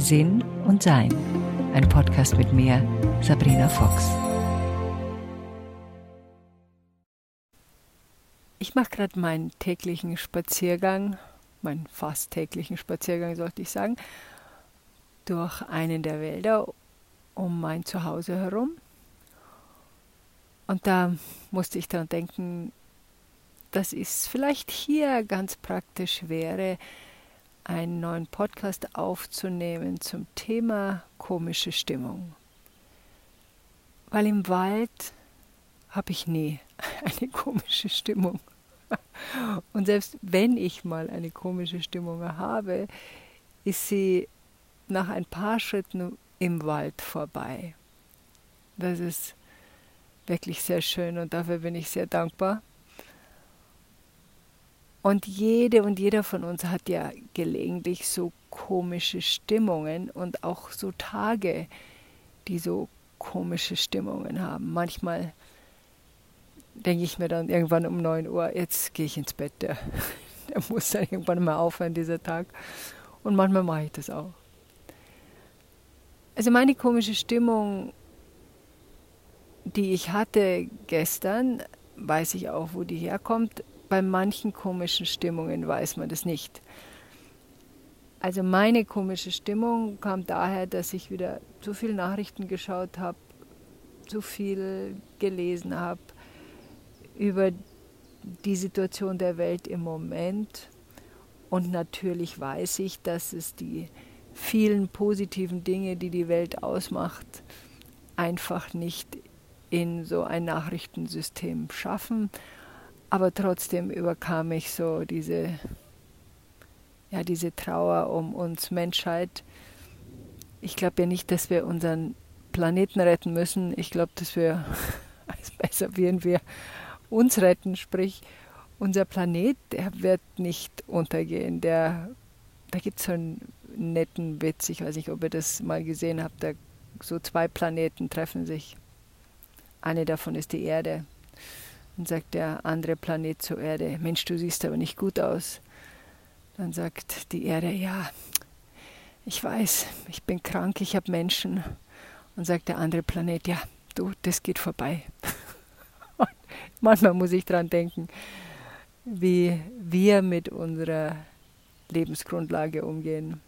Sinn und Sein. Ein Podcast mit mir, Sabrina Fox. Ich mache gerade meinen täglichen Spaziergang, meinen fast täglichen Spaziergang sollte ich sagen, durch einen der Wälder um mein Zuhause herum. Und da musste ich daran denken, dass es vielleicht hier ganz praktisch wäre, einen neuen Podcast aufzunehmen zum Thema komische Stimmung. Weil im Wald habe ich nie eine komische Stimmung. Und selbst wenn ich mal eine komische Stimmung habe, ist sie nach ein paar Schritten im Wald vorbei. Das ist wirklich sehr schön und dafür bin ich sehr dankbar. Und jede und jeder von uns hat ja gelegentlich so komische Stimmungen und auch so Tage, die so komische Stimmungen haben. Manchmal denke ich mir dann irgendwann um 9 Uhr, jetzt gehe ich ins Bett. Der, der muss dann irgendwann mal aufhören, dieser Tag. Und manchmal mache ich das auch. Also meine komische Stimmung, die ich hatte gestern, weiß ich auch, wo die herkommt bei manchen komischen Stimmungen weiß man das nicht. Also meine komische Stimmung kam daher, dass ich wieder zu viel Nachrichten geschaut habe, zu viel gelesen habe über die Situation der Welt im Moment. Und natürlich weiß ich, dass es die vielen positiven Dinge, die die Welt ausmacht, einfach nicht in so ein Nachrichtensystem schaffen aber trotzdem überkam mich so diese, ja, diese Trauer um uns Menschheit. Ich glaube ja nicht, dass wir unseren Planeten retten müssen. Ich glaube, dass wir es besser wenn wir uns retten, sprich unser Planet, der wird nicht untergehen. Der, da gibt es so einen netten Witz, ich weiß nicht, ob ihr das mal gesehen habt, da so zwei Planeten treffen sich. Eine davon ist die Erde dann sagt der andere Planet zur Erde, Mensch, du siehst aber nicht gut aus. Dann sagt die Erde, ja, ich weiß, ich bin krank, ich habe Menschen. Und sagt der andere Planet, ja, du, das geht vorbei. manchmal muss ich daran denken, wie wir mit unserer Lebensgrundlage umgehen.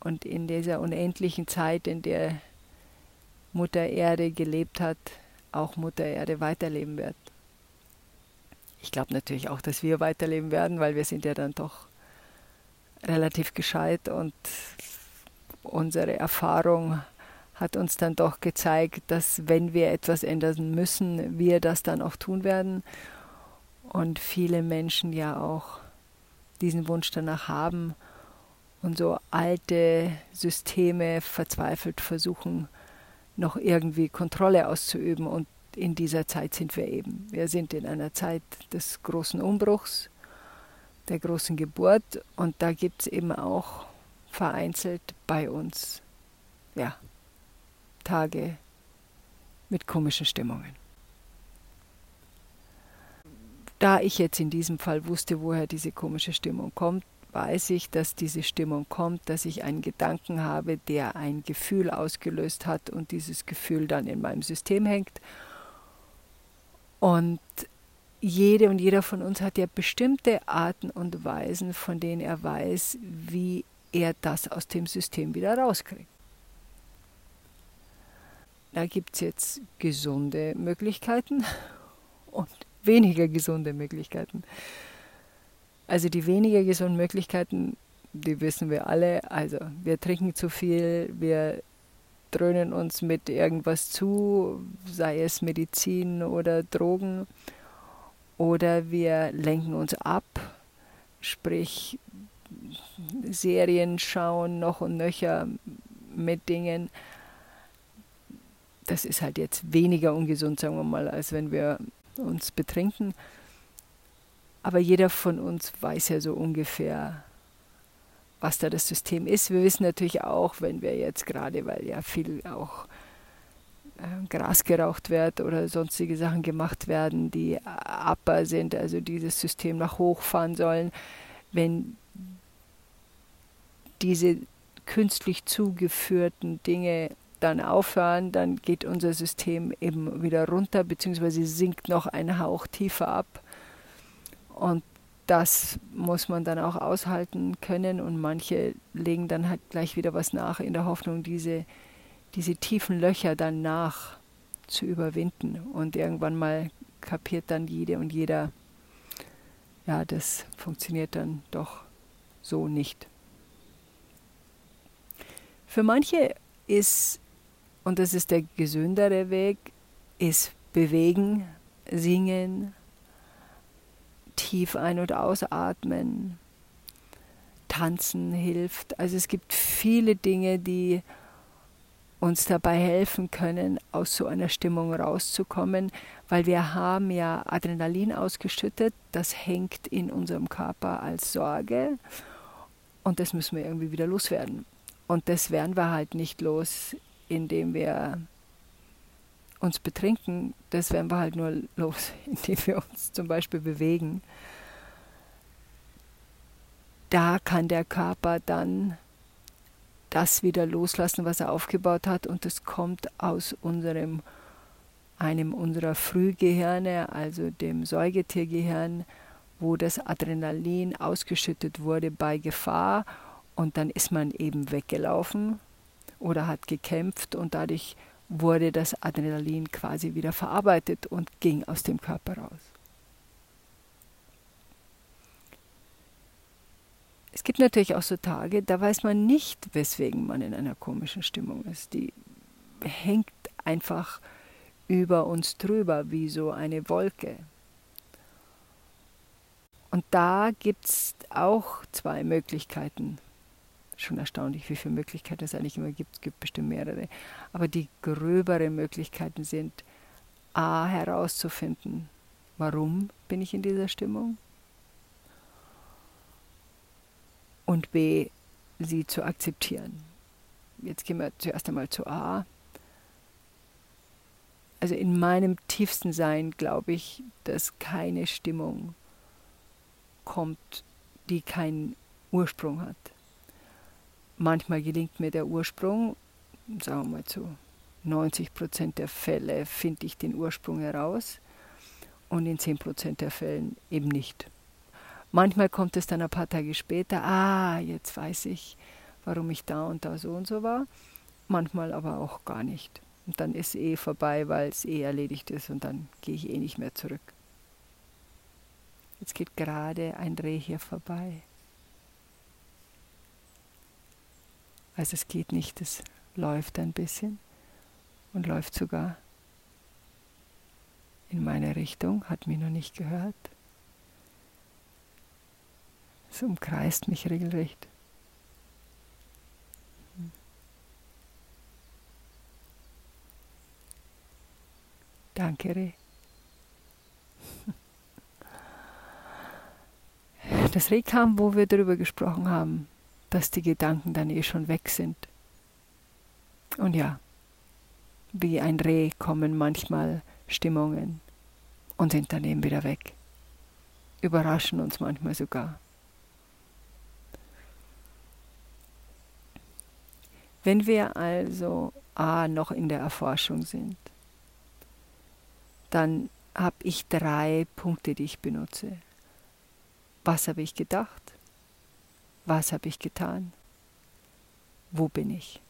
Und in dieser unendlichen Zeit, in der Mutter Erde gelebt hat, auch Mutter Erde weiterleben wird ich glaube natürlich auch, dass wir weiterleben werden, weil wir sind ja dann doch relativ gescheit und unsere Erfahrung hat uns dann doch gezeigt, dass wenn wir etwas ändern müssen, wir das dann auch tun werden. Und viele Menschen ja auch diesen Wunsch danach haben und so alte Systeme verzweifelt versuchen, noch irgendwie Kontrolle auszuüben und in dieser Zeit sind wir eben. Wir sind in einer Zeit des großen Umbruchs, der großen Geburt und da gibt es eben auch vereinzelt bei uns ja, Tage mit komischen Stimmungen. Da ich jetzt in diesem Fall wusste, woher diese komische Stimmung kommt, weiß ich, dass diese Stimmung kommt, dass ich einen Gedanken habe, der ein Gefühl ausgelöst hat und dieses Gefühl dann in meinem System hängt und jede und jeder von uns hat ja bestimmte Arten und Weisen, von denen er weiß, wie er das aus dem System wieder rauskriegt. Da gibt es jetzt gesunde Möglichkeiten und weniger gesunde Möglichkeiten. Also die weniger gesunden Möglichkeiten, die wissen wir alle. Also wir trinken zu viel, wir dröhnen uns mit irgendwas zu, sei es Medizin oder Drogen, oder wir lenken uns ab, sprich Serien schauen noch und nöcher mit Dingen. Das ist halt jetzt weniger ungesund, sagen wir mal, als wenn wir uns betrinken. Aber jeder von uns weiß ja so ungefähr, was da das System ist. Wir wissen natürlich auch, wenn wir jetzt gerade, weil ja viel auch äh, Gras geraucht wird oder sonstige Sachen gemacht werden, die upper sind, also dieses System nach hoch fahren sollen, wenn diese künstlich zugeführten Dinge dann aufhören, dann geht unser System eben wieder runter, beziehungsweise sinkt noch einen Hauch tiefer ab. Und das muss man dann auch aushalten können und manche legen dann halt gleich wieder was nach in der Hoffnung, diese, diese tiefen Löcher dann nach zu überwinden. Und irgendwann mal kapiert dann jede und jeder, ja, das funktioniert dann doch so nicht. Für manche ist, und das ist der gesündere Weg, ist bewegen, singen, tief ein- und ausatmen, tanzen hilft. Also es gibt viele Dinge, die uns dabei helfen können, aus so einer Stimmung rauszukommen, weil wir haben ja Adrenalin ausgeschüttet, das hängt in unserem Körper als Sorge und das müssen wir irgendwie wieder loswerden. Und das werden wir halt nicht los, indem wir uns betrinken. Das werden wir halt nur los, indem wir uns zum Beispiel bewegen. Da kann der Körper dann das wieder loslassen, was er aufgebaut hat, und das kommt aus unserem einem unserer Frühgehirne, also dem Säugetiergehirn, wo das Adrenalin ausgeschüttet wurde bei Gefahr und dann ist man eben weggelaufen oder hat gekämpft und dadurch wurde das Adrenalin quasi wieder verarbeitet und ging aus dem Körper raus. Es gibt natürlich auch so Tage, da weiß man nicht, weswegen man in einer komischen Stimmung ist. Die hängt einfach über uns drüber wie so eine Wolke. Und da gibt es auch zwei Möglichkeiten, schon erstaunlich, wie viele Möglichkeiten es eigentlich immer gibt. Es gibt bestimmt mehrere. Aber die gröberen Möglichkeiten sind, a, herauszufinden, warum bin ich in dieser Stimmung? Und b, sie zu akzeptieren. Jetzt gehen wir zuerst einmal zu a. Also in meinem tiefsten Sein glaube ich, dass keine Stimmung kommt, die keinen Ursprung hat. Manchmal gelingt mir der Ursprung, sagen wir mal zu 90 Prozent der Fälle finde ich den Ursprung heraus und in 10 Prozent der Fällen eben nicht. Manchmal kommt es dann ein paar Tage später, ah, jetzt weiß ich, warum ich da und da so und so war. Manchmal aber auch gar nicht. Und dann ist eh vorbei, weil es eh erledigt ist und dann gehe ich eh nicht mehr zurück. Jetzt geht gerade ein Reh hier vorbei. Also es geht nicht, es läuft ein bisschen und läuft sogar in meine Richtung, hat mich noch nicht gehört. Es umkreist mich regelrecht. Danke, Reh. Das Reh kam, wo wir darüber gesprochen haben, dass die Gedanken dann eh schon weg sind. Und ja, wie ein Reh kommen manchmal Stimmungen und sind dann eben wieder weg. Überraschen uns manchmal sogar. Wenn wir also A noch in der Erforschung sind, dann habe ich drei Punkte, die ich benutze. Was habe ich gedacht? Was habe ich getan? Wo bin ich?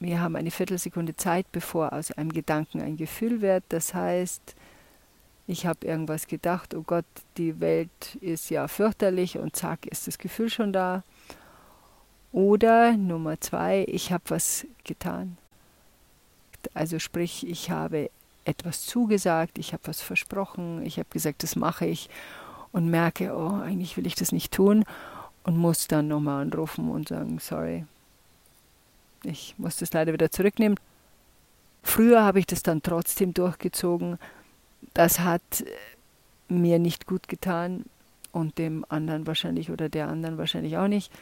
Wir haben eine Viertelsekunde Zeit, bevor aus einem Gedanken ein Gefühl wird. Das heißt, ich habe irgendwas gedacht, oh Gott, die Welt ist ja fürchterlich und zack ist das Gefühl schon da. Oder Nummer zwei, ich habe was getan. Also sprich, ich habe etwas zugesagt, ich habe was versprochen, ich habe gesagt, das mache ich und merke, oh, eigentlich will ich das nicht tun und muss dann nochmal anrufen und sagen, sorry, ich muss das leider wieder zurücknehmen. Früher habe ich das dann trotzdem durchgezogen. Das hat mir nicht gut getan und dem anderen wahrscheinlich oder der anderen wahrscheinlich auch nicht.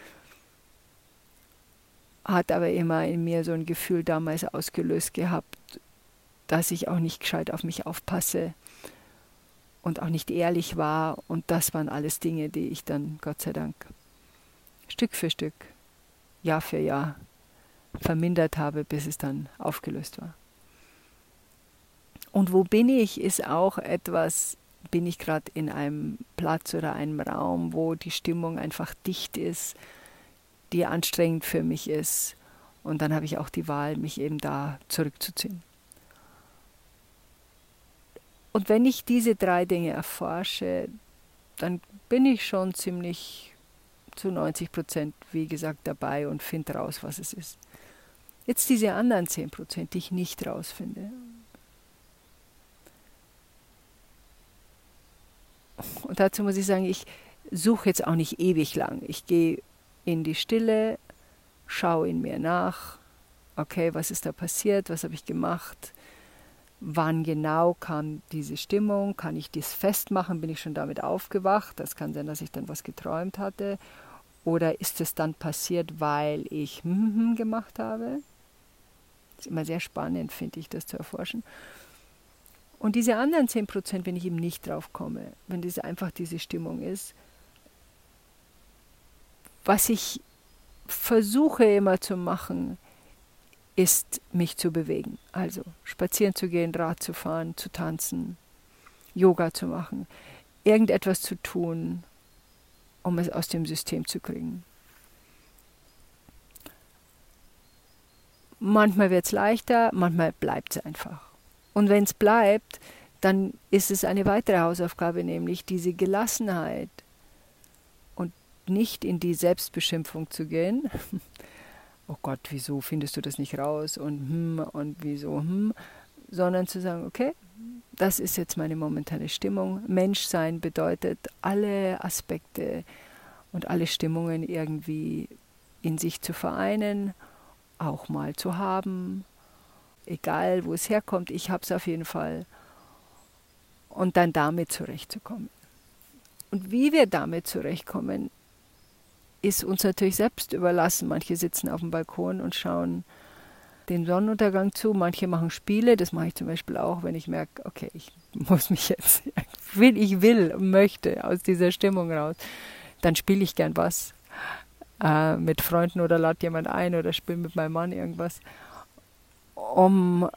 Hat aber immer in mir so ein Gefühl damals ausgelöst gehabt, dass ich auch nicht gescheit auf mich aufpasse und auch nicht ehrlich war. Und das waren alles Dinge, die ich dann, Gott sei Dank, Stück für Stück, Jahr für Jahr vermindert habe, bis es dann aufgelöst war. Und wo bin ich, ist auch etwas, bin ich gerade in einem Platz oder einem Raum, wo die Stimmung einfach dicht ist, die anstrengend für mich ist. Und dann habe ich auch die Wahl, mich eben da zurückzuziehen. Und wenn ich diese drei Dinge erforsche, dann bin ich schon ziemlich zu 90 Prozent, wie gesagt, dabei und finde raus, was es ist. Jetzt diese anderen 10 Prozent, die ich nicht rausfinde. Und dazu muss ich sagen, ich suche jetzt auch nicht ewig lang. Ich gehe in die Stille, schaue in mir nach, okay, was ist da passiert, was habe ich gemacht, wann genau kam diese Stimmung, kann ich dies festmachen, bin ich schon damit aufgewacht, das kann sein, dass ich dann was geträumt hatte, oder ist es dann passiert, weil ich gemacht habe? Das ist immer sehr spannend, finde ich, das zu erforschen. Und diese anderen 10 Prozent, wenn ich eben nicht drauf komme, wenn das einfach diese Stimmung ist, was ich versuche immer zu machen, ist, mich zu bewegen. Also spazieren zu gehen, Rad zu fahren, zu tanzen, Yoga zu machen, irgendetwas zu tun, um es aus dem System zu kriegen. Manchmal wird es leichter, manchmal bleibt es einfach. Und wenn es bleibt, dann ist es eine weitere Hausaufgabe, nämlich diese Gelassenheit und nicht in die Selbstbeschimpfung zu gehen. oh Gott, wieso findest du das nicht raus und hm und wieso hm, sondern zu sagen, okay, das ist jetzt meine momentane Stimmung. Menschsein bedeutet alle Aspekte und alle Stimmungen irgendwie in sich zu vereinen, auch mal zu haben egal wo es herkommt, ich habe es auf jeden Fall. Und dann damit zurechtzukommen. Und wie wir damit zurechtkommen, ist uns natürlich selbst überlassen. Manche sitzen auf dem Balkon und schauen den Sonnenuntergang zu, manche machen Spiele, das mache ich zum Beispiel auch, wenn ich merke, okay, ich muss mich jetzt, will, ich will, möchte aus dieser Stimmung raus, dann spiele ich gern was äh, mit Freunden oder lade jemand ein oder spiele mit meinem Mann irgendwas um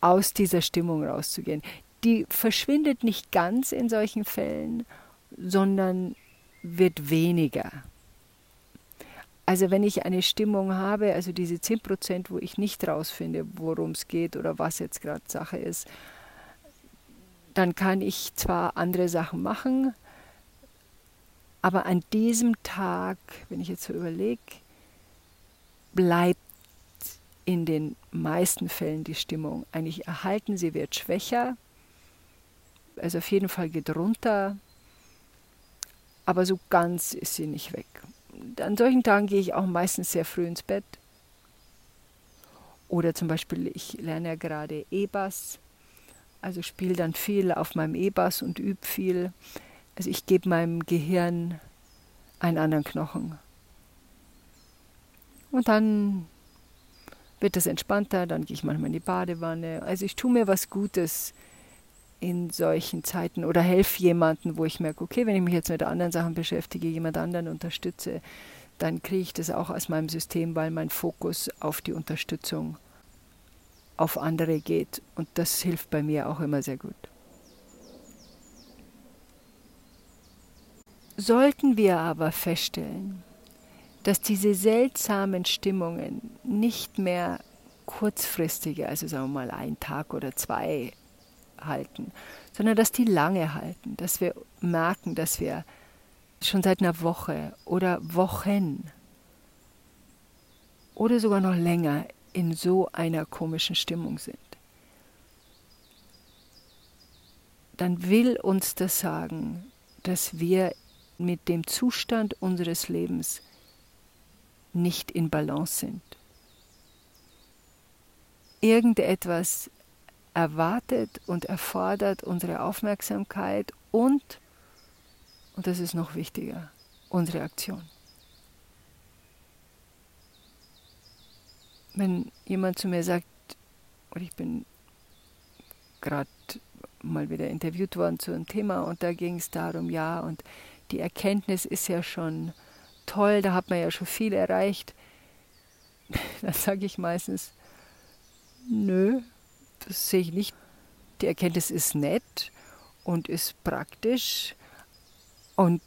aus dieser Stimmung rauszugehen. Die verschwindet nicht ganz in solchen Fällen, sondern wird weniger. Also wenn ich eine Stimmung habe, also diese 10 Prozent, wo ich nicht rausfinde, worum es geht oder was jetzt gerade Sache ist, dann kann ich zwar andere Sachen machen, aber an diesem Tag, wenn ich jetzt so überlege, bleibt in den meisten Fällen die Stimmung eigentlich erhalten. Sie wird schwächer, also auf jeden Fall geht runter, aber so ganz ist sie nicht weg. An solchen Tagen gehe ich auch meistens sehr früh ins Bett. Oder zum Beispiel, ich lerne ja gerade E-Bass, also spiele dann viel auf meinem E-Bass und übe viel. Also ich gebe meinem Gehirn einen anderen Knochen. Und dann wird es entspannter, dann gehe ich manchmal in die Badewanne. Also ich tue mir was Gutes in solchen Zeiten oder helfe jemandem, wo ich merke, okay, wenn ich mich jetzt mit anderen Sachen beschäftige, jemand anderen unterstütze, dann kriege ich das auch aus meinem System, weil mein Fokus auf die Unterstützung auf andere geht. Und das hilft bei mir auch immer sehr gut. Sollten wir aber feststellen, dass diese seltsamen Stimmungen nicht mehr kurzfristige, also sagen wir mal ein Tag oder zwei halten, sondern dass die lange halten, dass wir merken, dass wir schon seit einer Woche oder Wochen oder sogar noch länger in so einer komischen Stimmung sind. Dann will uns das sagen, dass wir mit dem Zustand unseres Lebens nicht in Balance sind. Irgendetwas erwartet und erfordert unsere Aufmerksamkeit und, und das ist noch wichtiger, unsere Aktion. Wenn jemand zu mir sagt, oder ich bin gerade mal wieder interviewt worden zu einem Thema und da ging es darum, ja, und die Erkenntnis ist ja schon toll, da hat man ja schon viel erreicht. Dann sage ich meistens, nö, das sehe ich nicht. Die Erkenntnis ist nett und ist praktisch und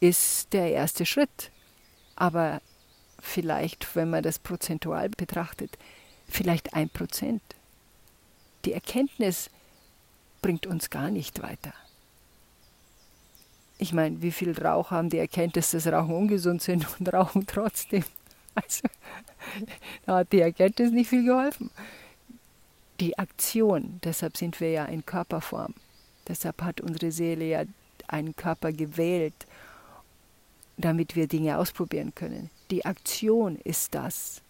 ist der erste Schritt. Aber vielleicht, wenn man das prozentual betrachtet, vielleicht ein Prozent. Die Erkenntnis bringt uns gar nicht weiter. Ich meine, wie viele Raucher haben die Erkenntnis, dass Rauchen ungesund sind und rauchen trotzdem? Also, da hat die Erkenntnis nicht viel geholfen. Die Aktion, deshalb sind wir ja in Körperform. Deshalb hat unsere Seele ja einen Körper gewählt, damit wir Dinge ausprobieren können. Die Aktion ist das,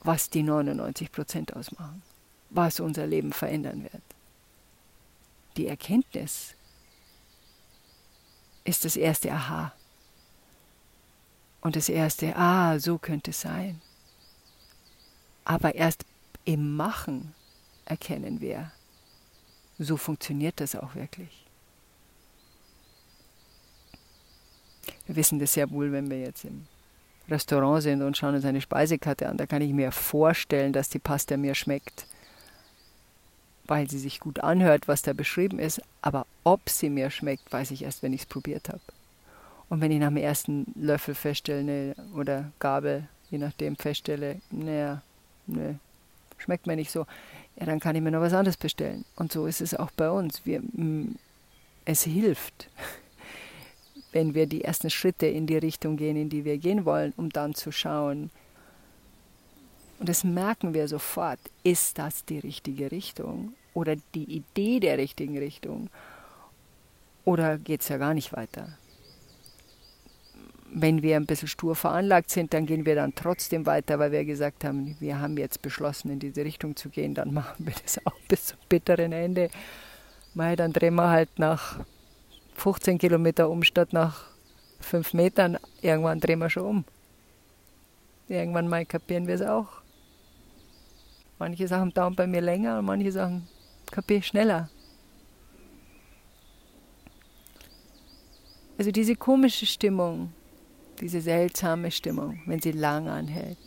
was die 99 Prozent ausmachen, was unser Leben verändern wird. Die Erkenntnis ist das erste Aha. Und das erste, ah, so könnte es sein. Aber erst im Machen erkennen wir, so funktioniert das auch wirklich. Wir wissen das sehr wohl, wenn wir jetzt im Restaurant sind und schauen uns eine Speisekarte an. Da kann ich mir vorstellen, dass die Pasta mir schmeckt, weil sie sich gut anhört, was da beschrieben ist. Aber ob sie mir schmeckt, weiß ich erst, wenn ich es probiert habe. Und wenn ich nach dem ersten Löffel feststelle ne, oder Gabel, je nachdem feststelle, naja, ne, schmeckt mir nicht so, ja, dann kann ich mir noch was anderes bestellen. Und so ist es auch bei uns. Wir, es hilft wenn wir die ersten Schritte in die Richtung gehen, in die wir gehen wollen, um dann zu schauen. Und das merken wir sofort, ist das die richtige Richtung oder die Idee der richtigen Richtung oder geht es ja gar nicht weiter. Wenn wir ein bisschen stur veranlagt sind, dann gehen wir dann trotzdem weiter, weil wir gesagt haben, wir haben jetzt beschlossen, in diese Richtung zu gehen, dann machen wir das auch bis zum bitteren Ende. Weil dann drehen wir halt nach 15 Kilometer um statt nach 5 Metern. Irgendwann drehen wir schon um. Irgendwann mal kapieren wir es auch. Manche Sachen dauern bei mir länger und manche Sachen kapiere ich schneller. Also diese komische Stimmung, diese seltsame Stimmung, wenn sie lang anhält,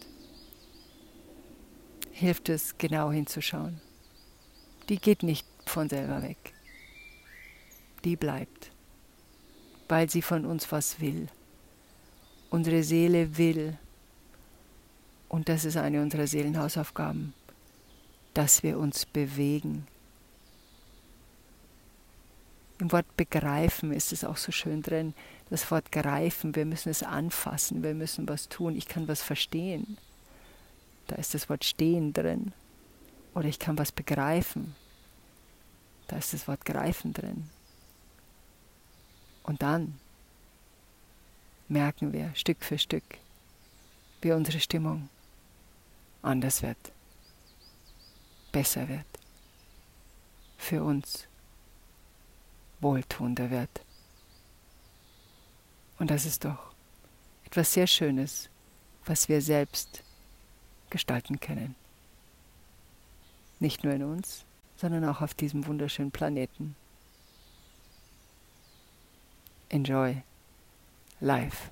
hilft es genau hinzuschauen. Die geht nicht von selber weg. Die bleibt weil sie von uns was will. Unsere Seele will, und das ist eine unserer Seelenhausaufgaben, dass wir uns bewegen. Im Wort begreifen ist es auch so schön drin. Das Wort greifen, wir müssen es anfassen, wir müssen was tun. Ich kann was verstehen. Da ist das Wort stehen drin. Oder ich kann was begreifen. Da ist das Wort greifen drin. Und dann merken wir Stück für Stück, wie unsere Stimmung anders wird, besser wird, für uns wohltuender wird. Und das ist doch etwas sehr Schönes, was wir selbst gestalten können. Nicht nur in uns, sondern auch auf diesem wunderschönen Planeten. Enjoy life.